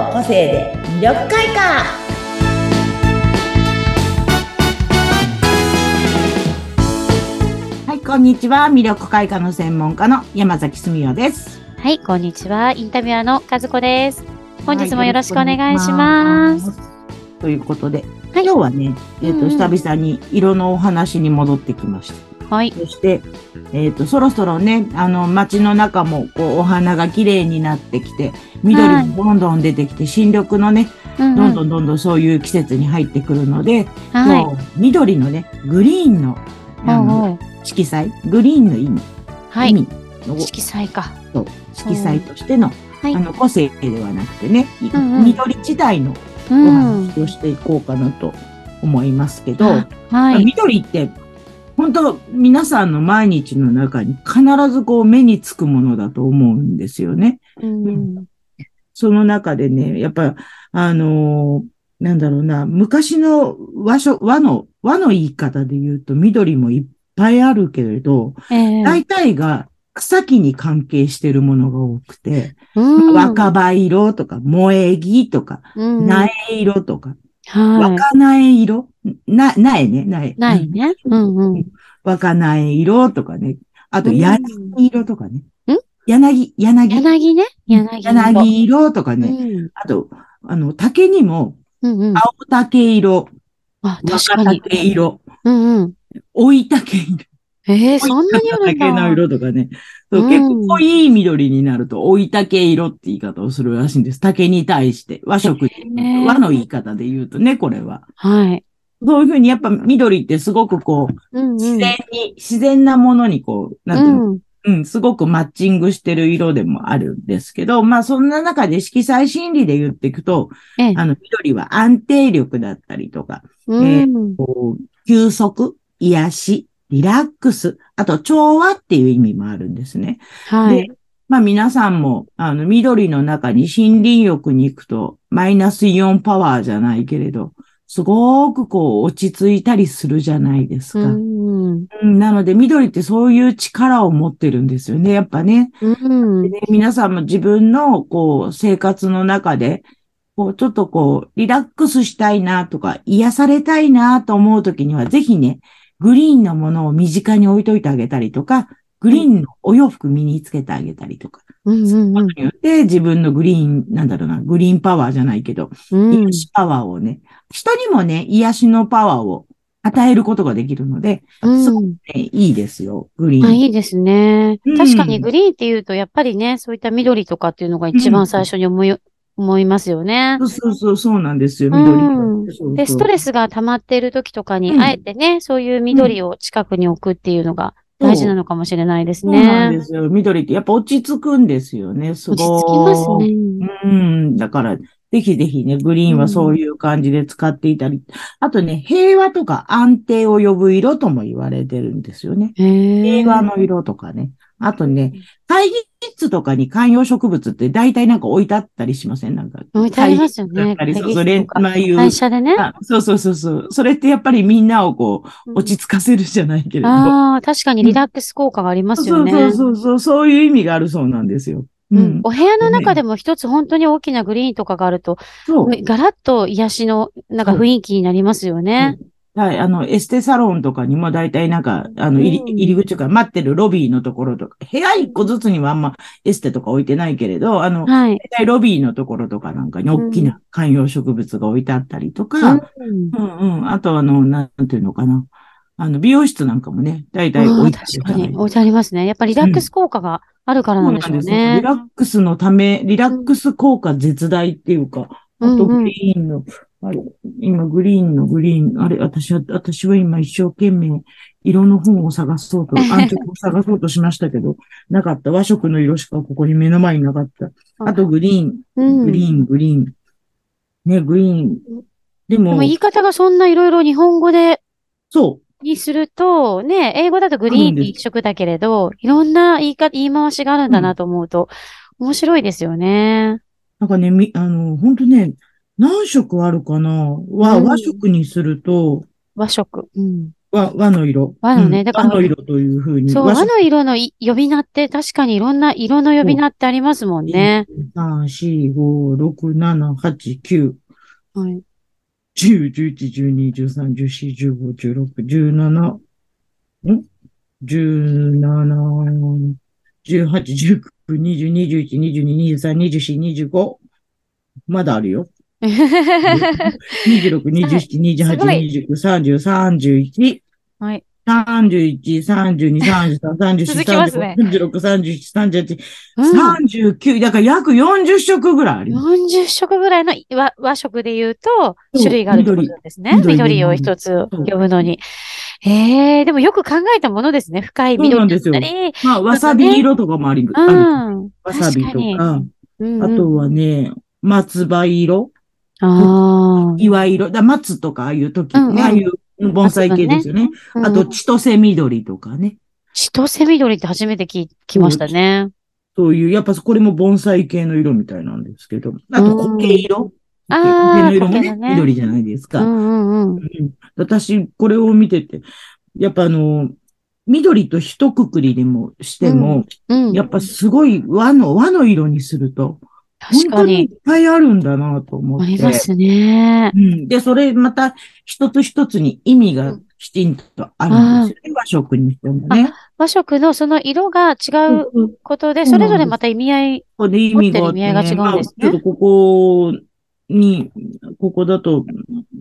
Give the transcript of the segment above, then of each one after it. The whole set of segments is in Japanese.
の個性で魅力開花はいこんにちは魅力開花の専門家の山崎澄代ですはい、こんにちは。インタビュアーの和子です。本日もよろしくお願いします。ということで、はい今日はね、えっ、と、うん久々に色のお話に戻ってきました。はい。そして、えっ、と、そろそろね、あの、街の中も、こう、お花が綺麗になってきて、緑もどんどん出てきて、新緑のね、うんどんどんどんどんそういう季節に入ってくるので、はい。今日緑のね、グリーンの、あの、色彩、グリーンの意味、はい。意味の色彩か。そう色彩としての、はいあの、個性ではなくてね、いうんうん緑自体のうおん。話をしていこうかなと思いますけど、あはい。緑って、本当皆さんの毎日の中に必ずこう目につくものだと思うんですよね。うん。その中でね、やっぱ、あのーなんだろうな、昔の和書、和の、和の言い方で言うと緑もいっぱいあるけれど、ええ大体が草木に関係しているものが多くて、うん。若葉色とか、萌え木とか、うん。苗色とか、は若苗色？な、苗ね、苗。い。ないね。うんうん。若苗色とかね。あと、うん柳色とかね。ん？柳、柳？柳ね？柳色。柳色とかね。うん。あと、あの、竹にも、うんうん。青竹色、あ、確若かに。竹色、うんうん。追い竹色、ええ、そんなにあるん竹のだ。色とかね。そううん結構濃い緑になると、追い竹色って言い方をするらしいんです。竹に対して。和食で、へー和の言い方で言うとね、これは。はい。そういうふうにやっぱ緑ってすごくこう、うんうん。自然に、自然なものにこう、なんていうの、うん。うん、すごくマッチングしてる色でもあるんですけど、まあそんな中で色彩心理で言っていくと、ええ。あの、緑は安定力だったりとか、うん。こう休息、癒し、リラックス、あと調和っていう意味もあるんですね。はい。で、まあ皆さんも、あの、緑の中に森林浴に行くと、マイナスイオンパワーじゃないけれど、すごくこう落ち着いたりするじゃないですか。うん。うんなので、緑ってそういう力を持ってるんですよね、やっぱね。うん皆さんも自分の、こう、生活の中で、こう、ちょっとこう、リラックスしたいなとか、癒されたいなと思うときには、ぜひね、グリーンのものを身近に置いといてあげたりとか、グリーンのお洋服身につけてあげたりとか、うんうんうん。によって自分のグリーン、なんだろうな、グリーンパワーじゃないけど、うん。癒しパワーをね、人にもね、癒しのパワーを与えることができるので、うん。すごくね、いいですよ、グリーン。あ、いいですね。うん。確かにグリーンっていうと、やっぱりね、そういった緑とかっていうのが一番最初に思い、思いますよね。そうそうそう、そうなんですよ、う緑んそうそう。で、ストレスが溜まっている時とかに、うん。あえてね、そういう緑を近くに置くっていうのが大事なのかもしれないですそうなんね。ですよ。緑ってやっぱ落ち着くんですよね、すごい。落ち着きますね。うん。だから、ぜひぜひね、グリーンはそういう感じで使っていたり。あとね、平和とか安定を呼ぶ色とも言われてるんですよね。平和の色とかね。あとね、会議室とかに観葉植物って大体なんか置いてあったりしません？なんか。置いてありますよね。そう、それ、室とかまあいう。会社でね。あそうそうそうそう。それってやっぱりみんなをこう、落ち着かせるじゃないけれど。ああ、確かにリラックス効果がありますよね。そうそうそうそう、そういう意味があるそうなんですよ。ううんん。お部屋の中でも一つ本当に大きなグリーンとかがあると。ガラッと癒しの、なんか雰囲気になりますよね。はい、あの、エステサロンとかにも大体なんか、あの、入りうん。入り口とか待ってるロビーのところとか、部屋一個ずつにはあんまエステとか置いてないけれど、あの、はい。大体ロビーのところとかなんかに大きな観葉植物が置いてあったりとか、うん。うん、うん、あとあの、なんていうのかな。あの、美容室なんかもね、大体置いてあ確かに。置いてありますね。やっぱりリラックス効果があるからなんでしょうそうなんですよ。ねリ。ラックスのため、リラックス効果絶大っていうか、あとうん。うんグリーンの、あれ、今グリーンのグリーン、あれ、私は、私は今一生懸命色の本を探そうと、安直を探そうとしましたけど、なかった。和食の色しかここに目の前になかった。あとグリーン、うんグリーン、グリーン。ね、グリーン。ででも、も言い方がそんないろいろ日本語で、そにすると、ね、英語だとグリーンって一色だけれど、いろんな言い方、言い回しがあるんだなと思うと、面白いですよね。う。なんかね、み、あの、本当ね、何色あるかな？和、うん和食にすると、和食。うん。和和の色。和のねうんだから和の色というふうに。そう、和和の色のい呼び名って確かにいろんな色の呼び名ってありますもんね。3、4、5、6、7、8、9、はい。10、11、12、13、14、15、16、17、ん ?17、18、19、20、21、22、23、24、25。まだあるよ。26、27、28、29、30、31、はい。31、32、33、34、続きますね35、36、37、38、39、だから約40色ぐらいあります。40色ぐらいの和和食で言うと、種類があるってことなんですね。緑を一つ呼ぶのに。ええでもよく考えたものですね。深い緑だったり。そうですよまあ、わさび色とかもあり、うある。わさびとかか、うんうんあとはね、松葉色、ああ。岩色、だ松とかああいう時、うんうんね、ああいう盆栽系ですよね。あと、うん、千歳緑とかね。千歳緑って初めて聞きましたね。そういう、やっぱこれも盆栽系の色みたいなんですけど。あと、うん苔色。あー苔の色もねね緑じゃないですか。うんうんうん。うん私、これを見てて、やっぱあの、緑と一括りでもしても、うん。やっぱすごい和の、和の色にすると、確本当にいっ。ぱいあるんだなと思って。ありますねう。ん。で、それまた一つ一つに意味がきちんとあるんですよね。和食にしてもね。和食のその色が違ううんことで、それぞれまた意味合い。意味があって、ね、持ってる意味合いが違うんですねまあちょっとここに、ここだと、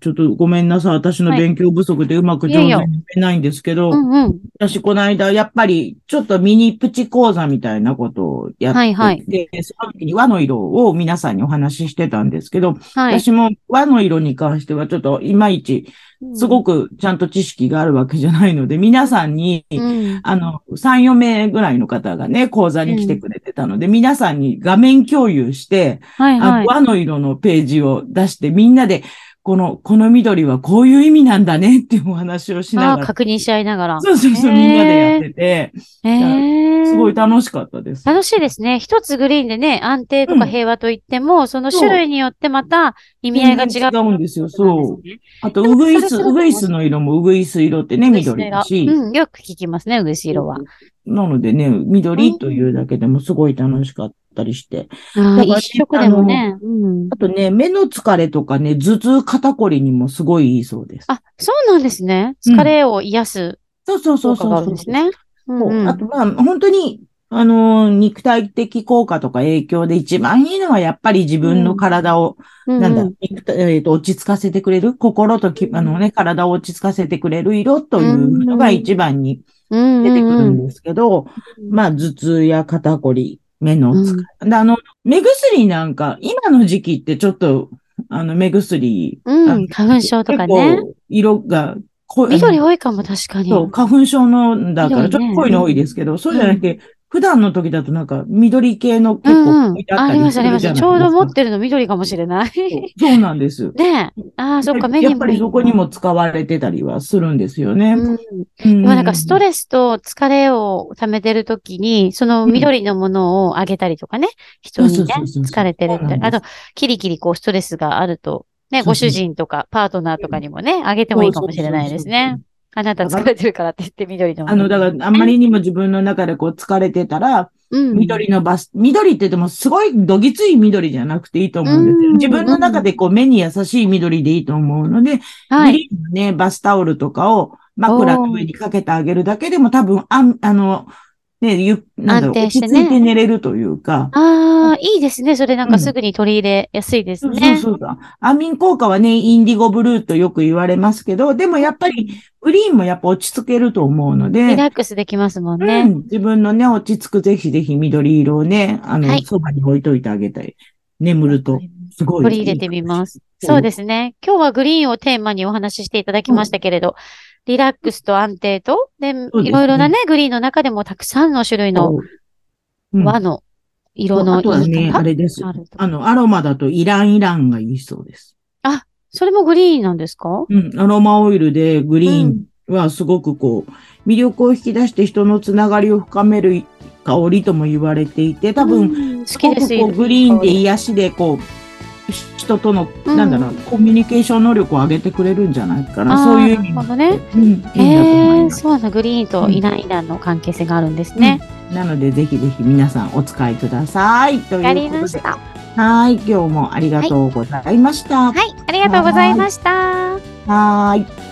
ちょっとごめんなさい。私の勉強不足でうまく上手に言えないんですけど、うんうん。私この間、やっぱり、ちょっとミニプチ講座みたいなことをやって、はいはいで、その時に和の色を皆さんにお話ししてたんですけど、はい。私も和の色に関してはちょっといまいち、すごくちゃんと知識があるわけじゃないので、皆さんに、うん。あの、3、4名ぐらいの方がね、講座に来てくれてたので、皆さんに画面共有して、はいはいあの。和の色のページを出して、みんなで、この、この緑はこういう意味なんだねっていうお話をしなあがら、確認し合いながら。そうそうそう、みんなでやってて、ええすごい楽しかったです。楽しいですね。一つグリーンでね、安定とか平和といっても、その種類によってまた意味合いが違う。違うんですよ、そう。あと、ウグイス、ウグイスの色もウグイス色ってね、緑だし。うん、よく聞きますね、ウグイス色は。なのでね、緑というだけでもすごい楽しかったりして。ああ、だから一色でもね。うんあ。とね、目の疲れとかね、頭痛、肩こりにもすごいいいそうです。あ、そうなんですね。うん疲れを癒すそうそうそうそう効果があるんですね。うんあと、まあ、本当に、あのー、肉体的効果とか影響で一番いいのは、やっぱり自分の体を、うん。なんだえっと、落ち着かせてくれる、心とき、あのね、体を落ち着かせてくれる色というのが一番にうん出てくるうんんですけど、うんまあ、頭痛や肩こり、目の疲れ。であの、目薬なんか、今の時期ってちょっと、あの、目薬、うん、花粉症とかね。色が。緑多いかも、確かに。そう、花粉症の、だからちょっと濃いの多いですけど、そうじゃなくて、普段の時だとなんか緑系の結うんうん構置いてあります、たあります。るじゃないですか。ちょうど持ってるの緑かもしれない。そうなんです。ねえ。ああ、そっか、目にもやっぱりそこにも使われてたりはするんですよね。うん。うんまあなんかストレスと疲れを溜めてるときに、その緑のものをあげたりとかね、人にね疲れてるあと、キリキリこうストレスがあると、ね、ご主人とかパートナーとかにもね、あげてもいいかもしれないですね。あなた疲れてるからって言って緑のもあの、だから、あん。まりにも自分の中でこう疲れてたら、うん。緑のバス、緑って言ってもすごいどぎつい緑じゃなくていいと思うんですよ。うん。自分の中でこう目に優しい緑でいいと思うので、はい。ね、バスタオルとかを枕の上にかけてあげるだけでも多分、あん、あの、ね、ゆ、なんだろう、ね。落ち着いて寝れるというか、ああ、いいですね。それなんかすぐに取り入れやすいですそうね。そうそう。安眠効果はね、インディゴブルーとよく言われますけど、でもやっぱり、グリーンもやっぱ落ち着けると思うのリで、ラックスできますもんうね。ん、自分のね、落ち着くぜひぜひ緑色をね、あの、はいそばに置いといてあげたい。眠ると、すごい。取り入れてみます。うんそうですね。今日はグリーンをテーマにお話ししていただきましたけれど、リラックスと安定と、で、いろいろなね、グリーンの中でもたくさんの種類のそううん和の色のあとはね、あれです。ああの、アロマだとイランイランがいいそうです。それもグリーンなんですか？うん、アロマオイルでグリーンはすごくこう、魅力を引き出して人のつながりを深める香りとも言われていて、多分、うん好すきです。グリーンで癒しでこう、人との、うんなんだろう、コミュニケーション能力を上げてくれるんじゃないかな。そういう意味なるほどね。うん、いいんだと思います。そうな。グリーンとイナイナの関係性があるんですね。なので、ぜひぜひ皆さんお使いください。というやことで。りました。はい。今日もありがとうございました。はい、ありがとうございました。はーい。